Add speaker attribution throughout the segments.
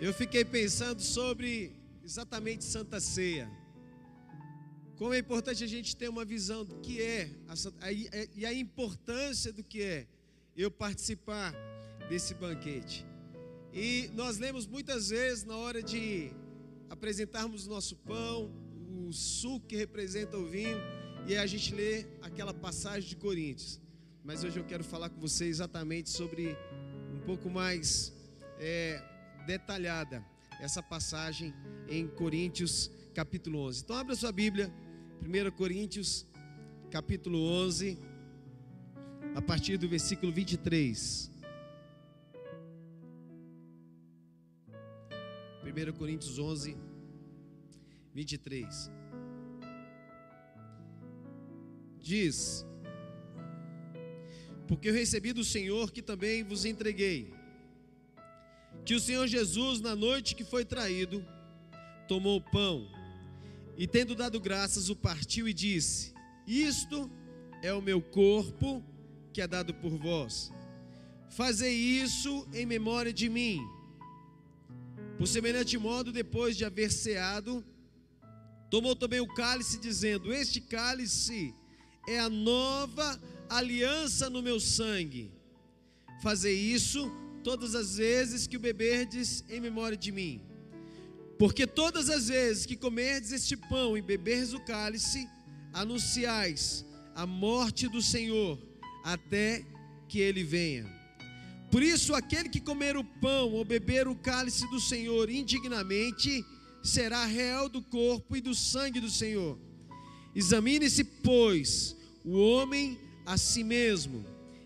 Speaker 1: Eu fiquei pensando sobre exatamente Santa Ceia. Como é importante a gente ter uma visão do que é a, a, e a importância do que é eu participar desse banquete. E nós lemos muitas vezes na hora de apresentarmos nosso pão, o suco que representa o vinho, e a gente lê aquela passagem de Coríntios. Mas hoje eu quero falar com você exatamente sobre um pouco mais é, detalhada essa passagem em Coríntios capítulo 11. Então abra sua Bíblia, 1 Coríntios capítulo 11, a partir do versículo 23. 1 Coríntios 11, 23. Diz: Porque eu recebi do Senhor que também vos entreguei que o Senhor Jesus, na noite que foi traído, tomou o pão e, tendo dado graças, o partiu e disse: Isto é o meu corpo que é dado por vós. Fazei isso em memória de mim. Por semelhante modo, depois de haver ceado, tomou também o cálice, dizendo: Este cálice é a nova aliança no meu sangue. Fazei isso todas as vezes que o beberdes em memória de mim. Porque todas as vezes que comerdes este pão e beberdes o cálice, anunciais a morte do Senhor até que ele venha. Por isso, aquele que comer o pão ou beber o cálice do Senhor indignamente, será réu do corpo e do sangue do Senhor. Examine-se, pois, o homem a si mesmo,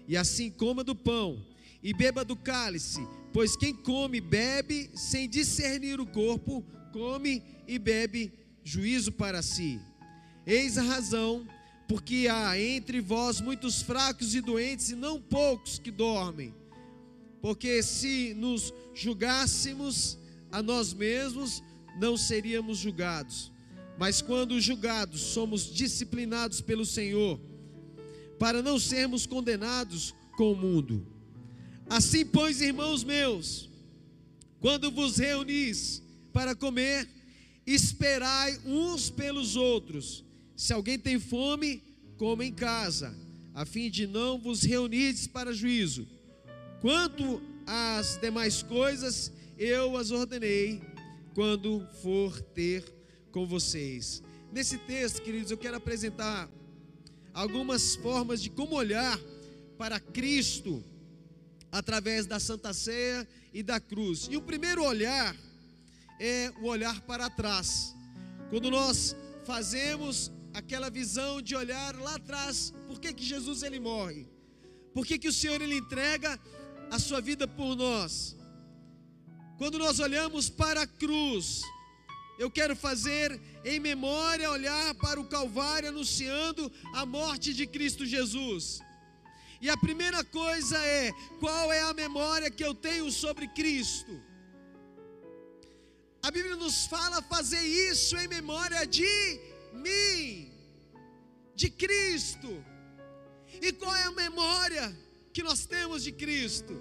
Speaker 1: e assim coma do pão e beba do cálice, pois quem come e bebe sem discernir o corpo, come e bebe juízo para si. Eis a razão, porque há entre vós muitos fracos e doentes, e não poucos que dormem. Porque se nos julgássemos a nós mesmos, não seríamos julgados. Mas quando julgados, somos disciplinados pelo Senhor, para não sermos condenados com o mundo. Assim, pois, irmãos meus, quando vos reunis para comer, esperai uns pelos outros. Se alguém tem fome, coma em casa, a fim de não vos reunirdes para juízo. Quanto às demais coisas, eu as ordenei quando for ter com vocês. Nesse texto, queridos, eu quero apresentar algumas formas de como olhar para Cristo através da Santa Ceia e da cruz. E o primeiro olhar é o olhar para trás. Quando nós fazemos aquela visão de olhar lá atrás, por que, que Jesus ele morre? Por que, que o Senhor ele entrega a sua vida por nós? Quando nós olhamos para a cruz, eu quero fazer em memória olhar para o Calvário anunciando a morte de Cristo Jesus. E a primeira coisa é: qual é a memória que eu tenho sobre Cristo? A Bíblia nos fala fazer isso em memória de mim, de Cristo. E qual é a memória que nós temos de Cristo?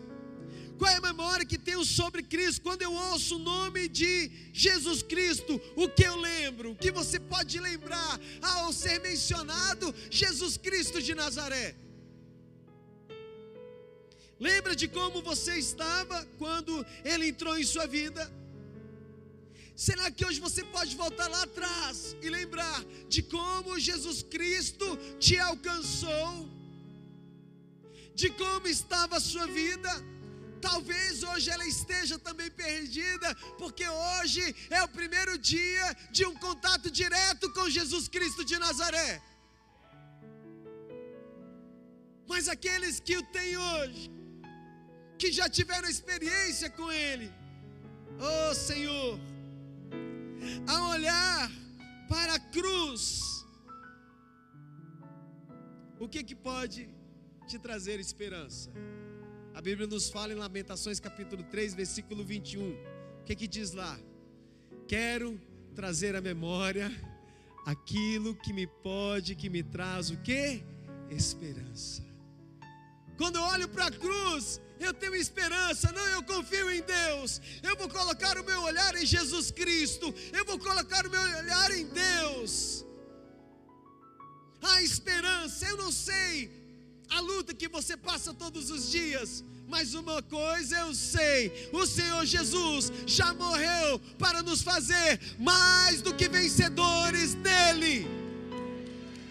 Speaker 1: Qual é a memória que tenho sobre Cristo? Quando eu ouço o nome de Jesus Cristo, o que eu lembro? O que você pode lembrar ao ser mencionado Jesus Cristo de Nazaré? Lembra de como você estava quando ele entrou em sua vida? Será que hoje você pode voltar lá atrás e lembrar de como Jesus Cristo te alcançou? De como estava a sua vida? Talvez hoje ela esteja também perdida, porque hoje é o primeiro dia de um contato direto com Jesus Cristo de Nazaré. Mas aqueles que o têm hoje, que já tiveram experiência com Ele. Oh Senhor, a olhar para a cruz, o que que pode te trazer esperança? A Bíblia nos fala em Lamentações capítulo 3, versículo 21. O que que diz lá? Quero trazer à memória aquilo que me pode, que me traz o que? Esperança. Quando eu olho para a cruz, eu tenho esperança, não, eu confio em Deus. Eu vou colocar o meu olhar em Jesus Cristo, eu vou colocar o meu olhar em Deus. A esperança, eu não sei a luta que você passa todos os dias, mas uma coisa eu sei: o Senhor Jesus já morreu para nos fazer mais do que vencedores nele.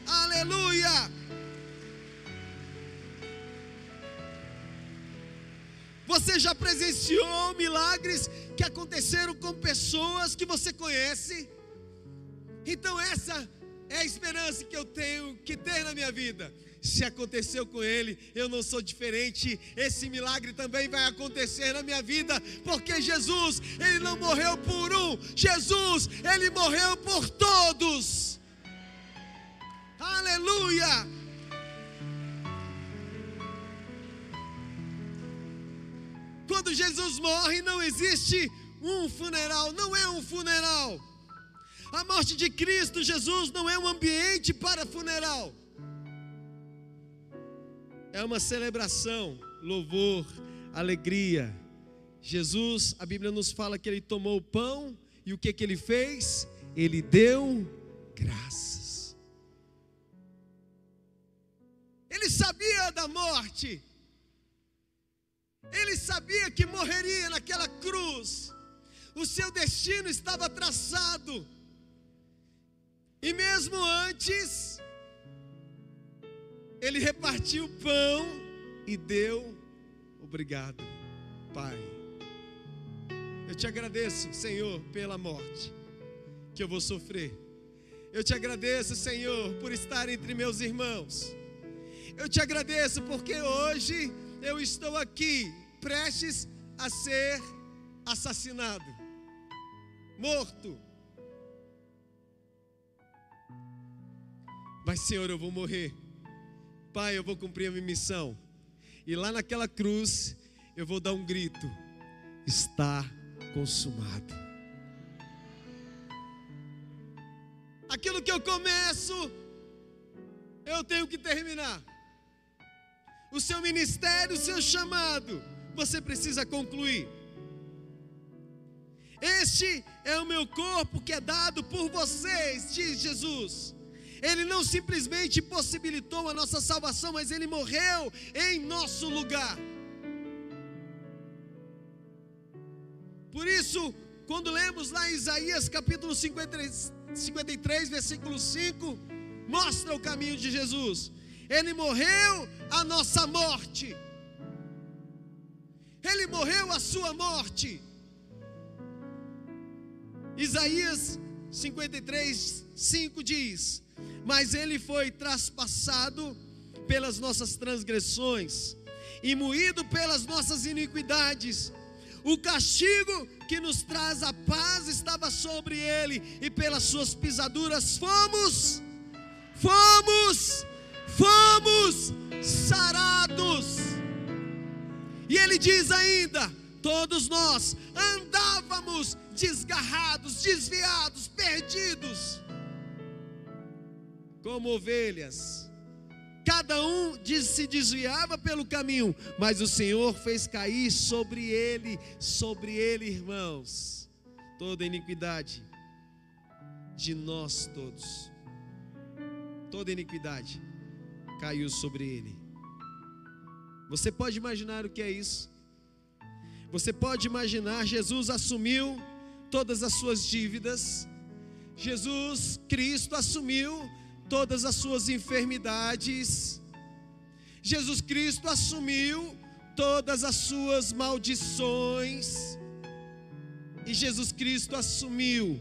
Speaker 1: Aleluia! Você já presenciou milagres que aconteceram com pessoas que você conhece? Então, essa é a esperança que eu tenho que ter na minha vida. Se aconteceu com ele, eu não sou diferente. Esse milagre também vai acontecer na minha vida, porque Jesus, ele não morreu por um, Jesus, ele morreu por todos. Aleluia! Quando Jesus morre, não existe um funeral, não é um funeral. A morte de Cristo Jesus não é um ambiente para funeral. É uma celebração, louvor, alegria. Jesus, a Bíblia nos fala que ele tomou o pão e o que que ele fez? Ele deu graças. Ele sabia da morte. Ele sabia que morreria naquela cruz. O seu destino estava traçado. E mesmo antes, ele repartiu o pão e deu obrigado, Pai. Eu te agradeço, Senhor, pela morte que eu vou sofrer. Eu te agradeço, Senhor, por estar entre meus irmãos. Eu te agradeço porque hoje eu estou aqui, prestes a ser assassinado, morto. Mas, Senhor, eu vou morrer. Pai, eu vou cumprir a minha missão. E lá naquela cruz, eu vou dar um grito: está consumado. Aquilo que eu começo, eu tenho que terminar. O seu ministério, o seu chamado, você precisa concluir. Este é o meu corpo que é dado por vocês, diz Jesus. Ele não simplesmente possibilitou a nossa salvação, mas ele morreu em nosso lugar. Por isso, quando lemos lá em Isaías capítulo 53, 53 versículo 5, mostra o caminho de Jesus. Ele morreu a nossa morte. Ele morreu a sua morte. Isaías 53, 5 diz: Mas ele foi traspassado pelas nossas transgressões e moído pelas nossas iniquidades. O castigo que nos traz a paz estava sobre ele, e pelas suas pisaduras fomos, fomos, fomos sarados. E ele diz ainda: todos nós andávamos desgarrados, desviados, perdidos, como ovelhas. Cada um se desviava pelo caminho, mas o Senhor fez cair sobre ele, sobre ele, irmãos, toda iniquidade de nós todos. Toda iniquidade caiu sobre ele. Você pode imaginar o que é isso? Você pode imaginar, Jesus assumiu todas as suas dívidas, Jesus Cristo assumiu todas as suas enfermidades, Jesus Cristo assumiu todas as suas maldições, e Jesus Cristo assumiu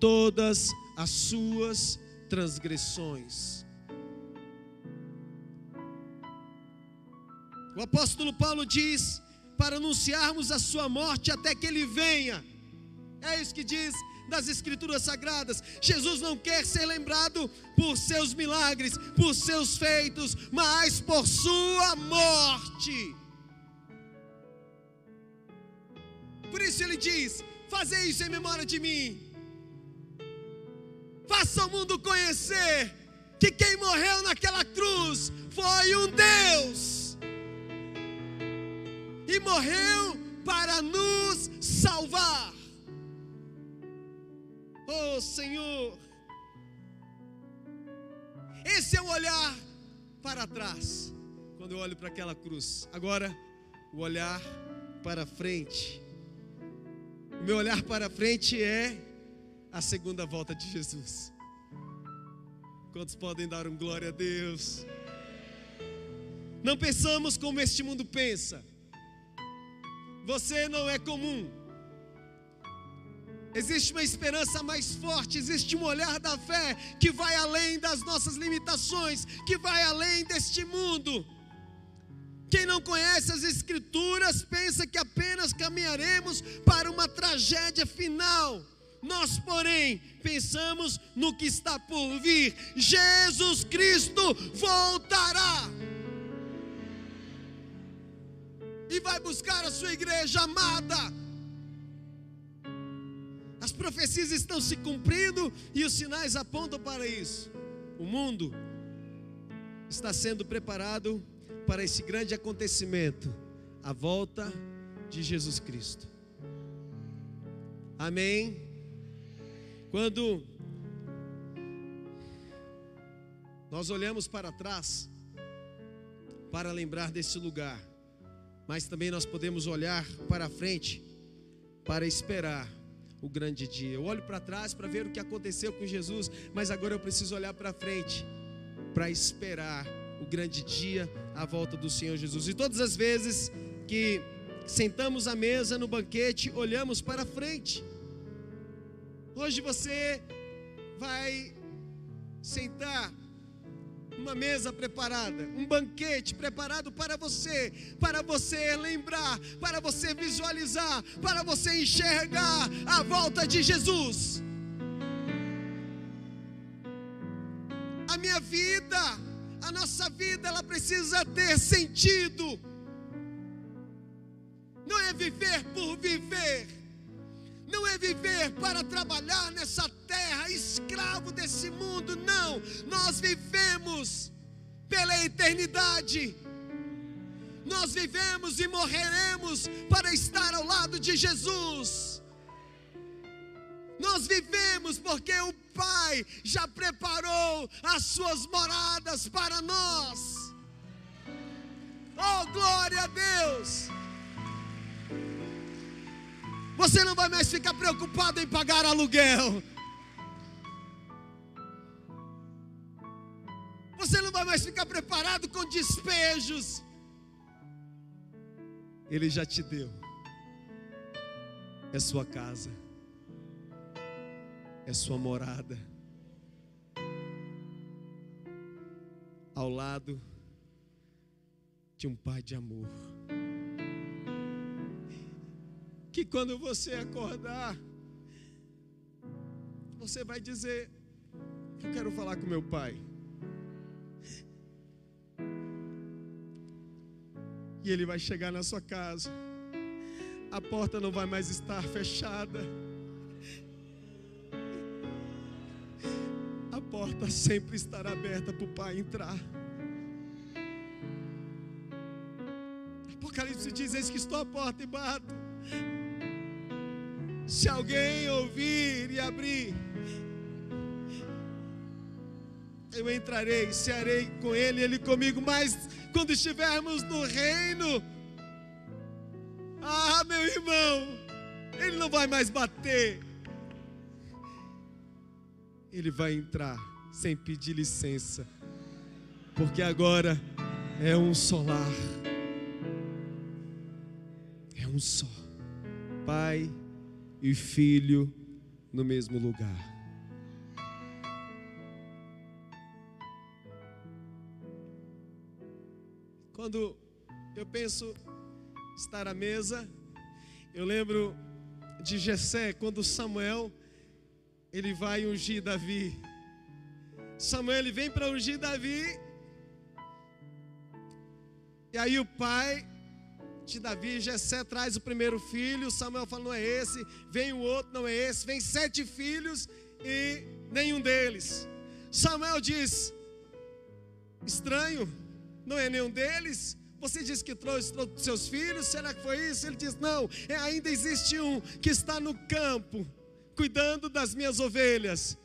Speaker 1: todas as suas transgressões. O apóstolo Paulo diz: para anunciarmos a sua morte até que ele venha. É isso que diz das Escrituras Sagradas. Jesus não quer ser lembrado por seus milagres, por seus feitos, mas por sua morte. Por isso ele diz: Fazer isso em memória de mim. Faça o mundo conhecer que quem morreu naquela cruz foi um Deus. E morreu para nos salvar. Oh Senhor, esse é o olhar para trás, quando eu olho para aquela cruz. Agora, o olhar para frente. O meu olhar para frente é a segunda volta de Jesus. Quantos podem dar um glória a Deus? Não pensamos como este mundo pensa. Você não é comum. Existe uma esperança mais forte, existe um olhar da fé que vai além das nossas limitações, que vai além deste mundo. Quem não conhece as Escrituras pensa que apenas caminharemos para uma tragédia final. Nós, porém, pensamos no que está por vir. Jesus Cristo voltará. E vai buscar a sua igreja amada. As profecias estão se cumprindo e os sinais apontam para isso. O mundo está sendo preparado para esse grande acontecimento, a volta de Jesus Cristo. Amém. Quando nós olhamos para trás para lembrar desse lugar, mas também nós podemos olhar para frente para esperar o grande dia. Eu olho para trás para ver o que aconteceu com Jesus, mas agora eu preciso olhar para frente para esperar o grande dia, a volta do Senhor Jesus. E todas as vezes que sentamos à mesa no banquete, olhamos para frente. Hoje você vai sentar uma mesa preparada, um banquete preparado para você, para você lembrar, para você visualizar, para você enxergar a volta de Jesus. A minha vida a nossa vida ela precisa ter sentido. Não é viver por viver. Não é viver para trabalhar nessa terra, escravo desse mundo, não. Nós vivemos pela eternidade. Nós vivemos e morreremos para estar ao lado de Jesus. Nós vivemos porque o Pai já preparou as suas moradas para nós. Oh, glória a Deus! Você não vai mais ficar preocupado em pagar aluguel. Você não vai mais ficar preparado com despejos. Ele já te deu. É sua casa é sua morada. Ao lado de um pai de amor. Que quando você acordar, você vai dizer: Eu quero falar com meu pai. E ele vai chegar na sua casa, a porta não vai mais estar fechada porta sempre estará aberta para o Pai entrar. Apocalipse diz: Eis que estou à porta e bato. Se alguém ouvir e abrir, eu entrarei, cearei com ele, ele comigo. Mas quando estivermos no reino, ah, meu irmão, ele não vai mais bater, ele vai entrar sem pedir licença, porque agora é um solar, é um só, Pai e Filho no mesmo lugar. Quando eu penso estar à mesa, eu lembro de Jessé, quando Samuel ele vai ungir Davi. Samuel ele vem para ungir Davi. E aí o pai de Davi, Jessé, traz o primeiro filho. Samuel fala: não é esse. Vem o outro, não é esse. Vem sete filhos e nenhum deles. Samuel diz: estranho, não é nenhum deles. Você disse que trouxe, trouxe seus filhos, será que foi isso? Ele diz: Não, é, ainda existe um que está no campo, cuidando das minhas ovelhas.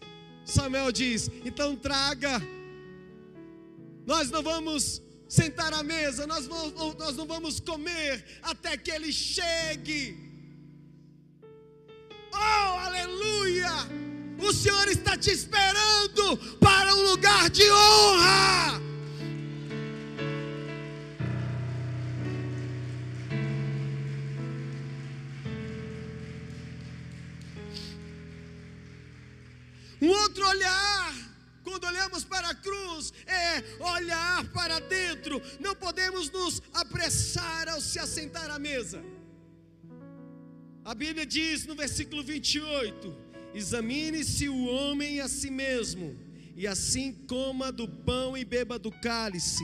Speaker 1: Samuel diz: Então traga, nós não vamos sentar à mesa, nós, vamos, nós não vamos comer até que ele chegue. Oh, aleluia! O Senhor está te esperando para um lugar de honra. Um outro olhar, para a cruz, é olhar para dentro. Não podemos nos apressar ao se assentar à mesa. A Bíblia diz no versículo 28: Examine-se o homem a si mesmo, e assim coma do pão e beba do cálice,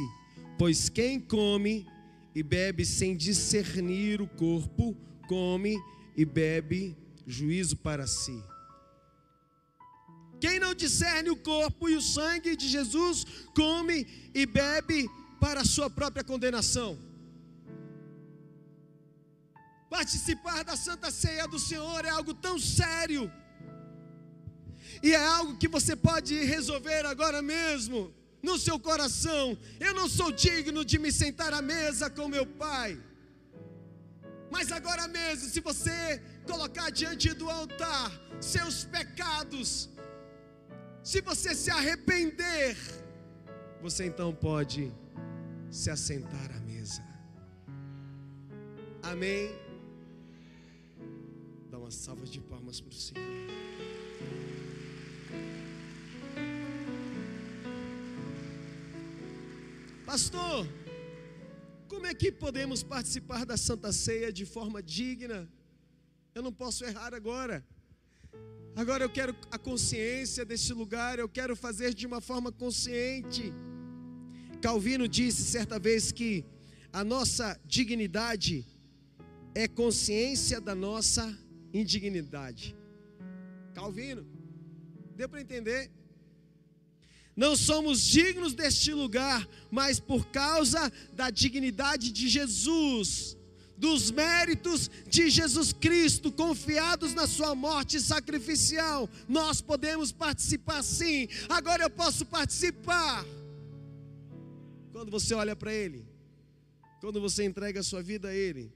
Speaker 1: pois quem come e bebe sem discernir o corpo, come e bebe juízo para si. Quem não discerne o corpo e o sangue de Jesus, come e bebe para a sua própria condenação. Participar da Santa Ceia do Senhor é algo tão sério, e é algo que você pode resolver agora mesmo, no seu coração. Eu não sou digno de me sentar à mesa com meu Pai, mas agora mesmo, se você colocar diante do altar seus pecados, se você se arrepender, você então pode se assentar à mesa. Amém? Dá uma salva de palmas para o Senhor. Pastor, como é que podemos participar da Santa Ceia de forma digna? Eu não posso errar agora. Agora eu quero a consciência deste lugar, eu quero fazer de uma forma consciente. Calvino disse certa vez que a nossa dignidade é consciência da nossa indignidade. Calvino, deu para entender? Não somos dignos deste lugar, mas por causa da dignidade de Jesus, dos méritos de Jesus Cristo, confiados na Sua morte sacrificial, nós podemos participar sim. Agora eu posso participar. Quando você olha para Ele, quando você entrega a sua vida a Ele,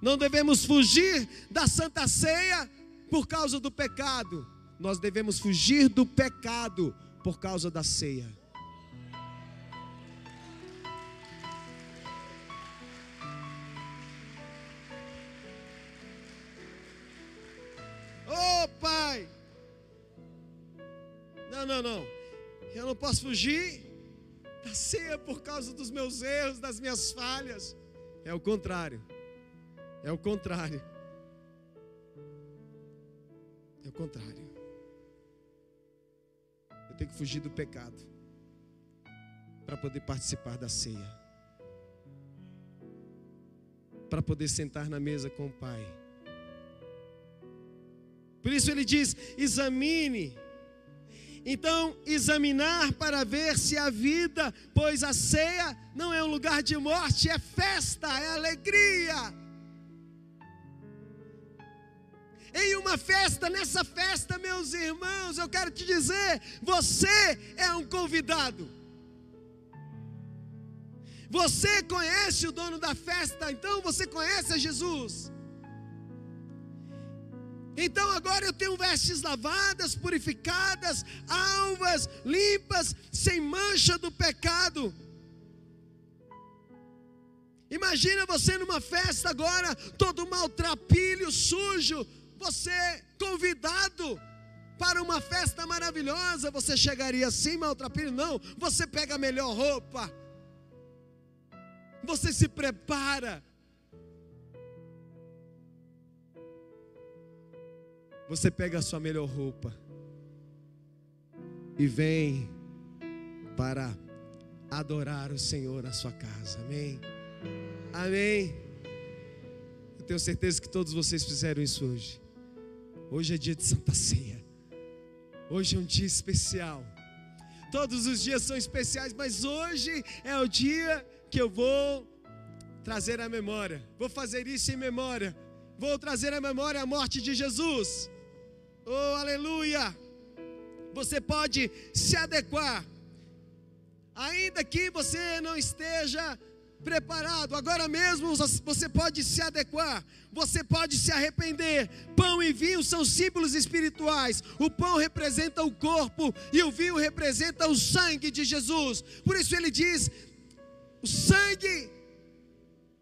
Speaker 1: não devemos fugir da Santa Ceia por causa do pecado, nós devemos fugir do pecado por causa da ceia. Posso fugir da ceia por causa dos meus erros, das minhas falhas. É o contrário. É o contrário. É o contrário. Eu tenho que fugir do pecado para poder participar da ceia. Para poder sentar na mesa com o Pai. Por isso ele diz: examine. Então, examinar para ver se a vida, pois a ceia não é um lugar de morte, é festa, é alegria. Em uma festa, nessa festa, meus irmãos, eu quero te dizer: você é um convidado. Você conhece o dono da festa, então você conhece a Jesus. Então agora eu tenho vestes lavadas, purificadas, alvas, limpas, sem mancha do pecado. Imagina você numa festa agora, todo maltrapilho, sujo, você convidado para uma festa maravilhosa, você chegaria assim, maltrapilho? Não, você pega a melhor roupa, você se prepara, você pega a sua melhor roupa e vem para adorar o Senhor na sua casa. Amém. Amém. Eu tenho certeza que todos vocês fizeram isso hoje. Hoje é dia de Santa Ceia. Hoje é um dia especial. Todos os dias são especiais, mas hoje é o dia que eu vou trazer à memória. Vou fazer isso em memória. Vou trazer à memória a morte de Jesus. Oh, aleluia! Você pode se adequar, ainda que você não esteja preparado. Agora mesmo você pode se adequar, você pode se arrepender. Pão e vinho são símbolos espirituais. O pão representa o corpo e o vinho representa o sangue de Jesus. Por isso ele diz: o sangue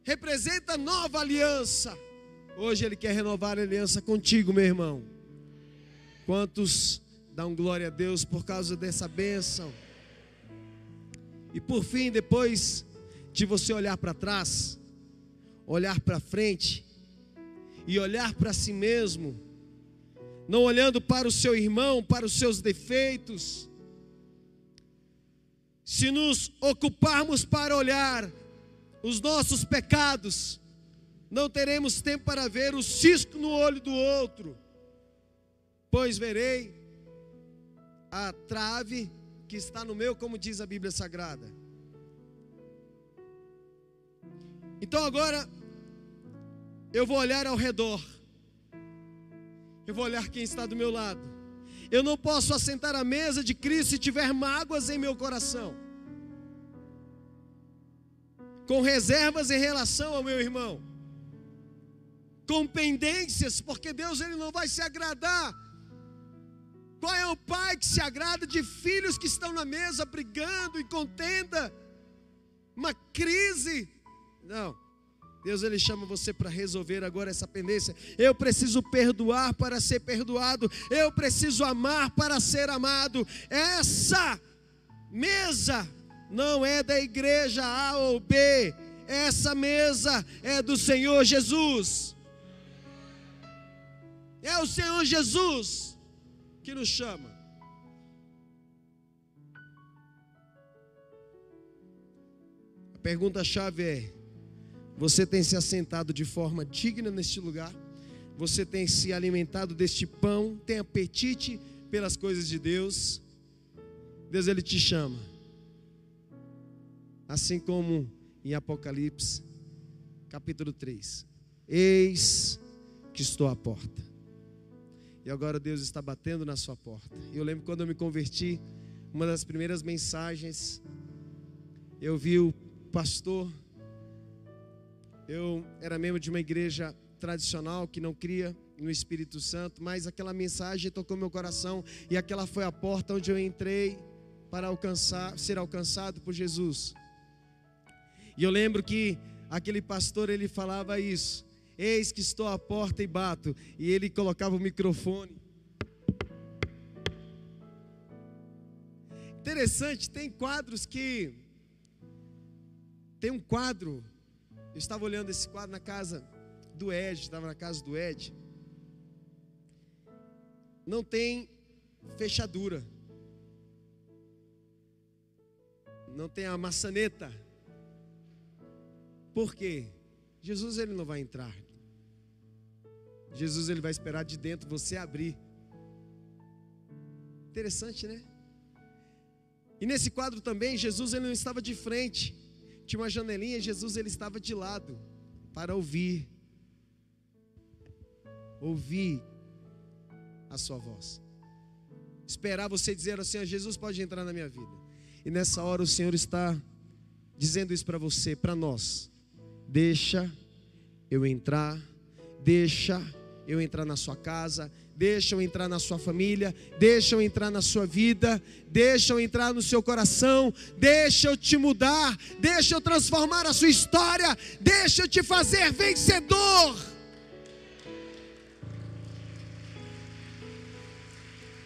Speaker 1: representa nova aliança. Hoje ele quer renovar a aliança contigo, meu irmão. Quantos dão glória a Deus por causa dessa bênção? E por fim, depois de você olhar para trás, olhar para frente e olhar para si mesmo, não olhando para o seu irmão, para os seus defeitos. Se nos ocuparmos para olhar os nossos pecados, não teremos tempo para ver o cisco no olho do outro, pois verei a trave que está no meu, como diz a Bíblia Sagrada. Então agora eu vou olhar ao redor. Eu vou olhar quem está do meu lado. Eu não posso assentar à mesa de Cristo se tiver mágoas em meu coração. Com reservas em relação ao meu irmão. Com pendências, porque Deus ele não vai se agradar. Qual é o pai que se agrada de filhos que estão na mesa brigando em contenda? Uma crise não. Deus ele chama você para resolver agora essa pendência. Eu preciso perdoar para ser perdoado. Eu preciso amar para ser amado. Essa mesa não é da igreja A ou B. Essa mesa é do Senhor Jesus. É o Senhor Jesus que nos chama. A pergunta-chave é: você tem se assentado de forma digna neste lugar? Você tem se alimentado deste pão? Tem apetite pelas coisas de Deus? Deus ele te chama. Assim como em Apocalipse, capítulo 3. Eis que estou à porta. E agora Deus está batendo na sua porta. Eu lembro quando eu me converti, uma das primeiras mensagens, eu vi o pastor eu era membro de uma igreja tradicional que não cria no Espírito Santo, mas aquela mensagem tocou meu coração e aquela foi a porta onde eu entrei para alcançar, ser alcançado por Jesus. E eu lembro que aquele pastor ele falava isso: Eis que estou à porta e bato, e ele colocava o microfone. Interessante, tem quadros que tem um quadro eu estava olhando esse quadro na casa do Ed, estava na casa do Ed. Não tem fechadura. Não tem a maçaneta. Por quê? Jesus ele não vai entrar. Jesus ele vai esperar de dentro você abrir. Interessante, né? E nesse quadro também Jesus ele não estava de frente tinha uma janelinha Jesus ele estava de lado para ouvir. Ouvir a sua voz. Esperar você dizer assim: Jesus pode entrar na minha vida. E nessa hora o Senhor está dizendo isso para você, para nós. Deixa eu entrar, deixa eu entrar na sua casa, deixa eu entrar na sua família, deixa eu entrar na sua vida, deixa eu entrar no seu coração, deixa eu te mudar, deixa eu transformar a sua história, deixa eu te fazer vencedor.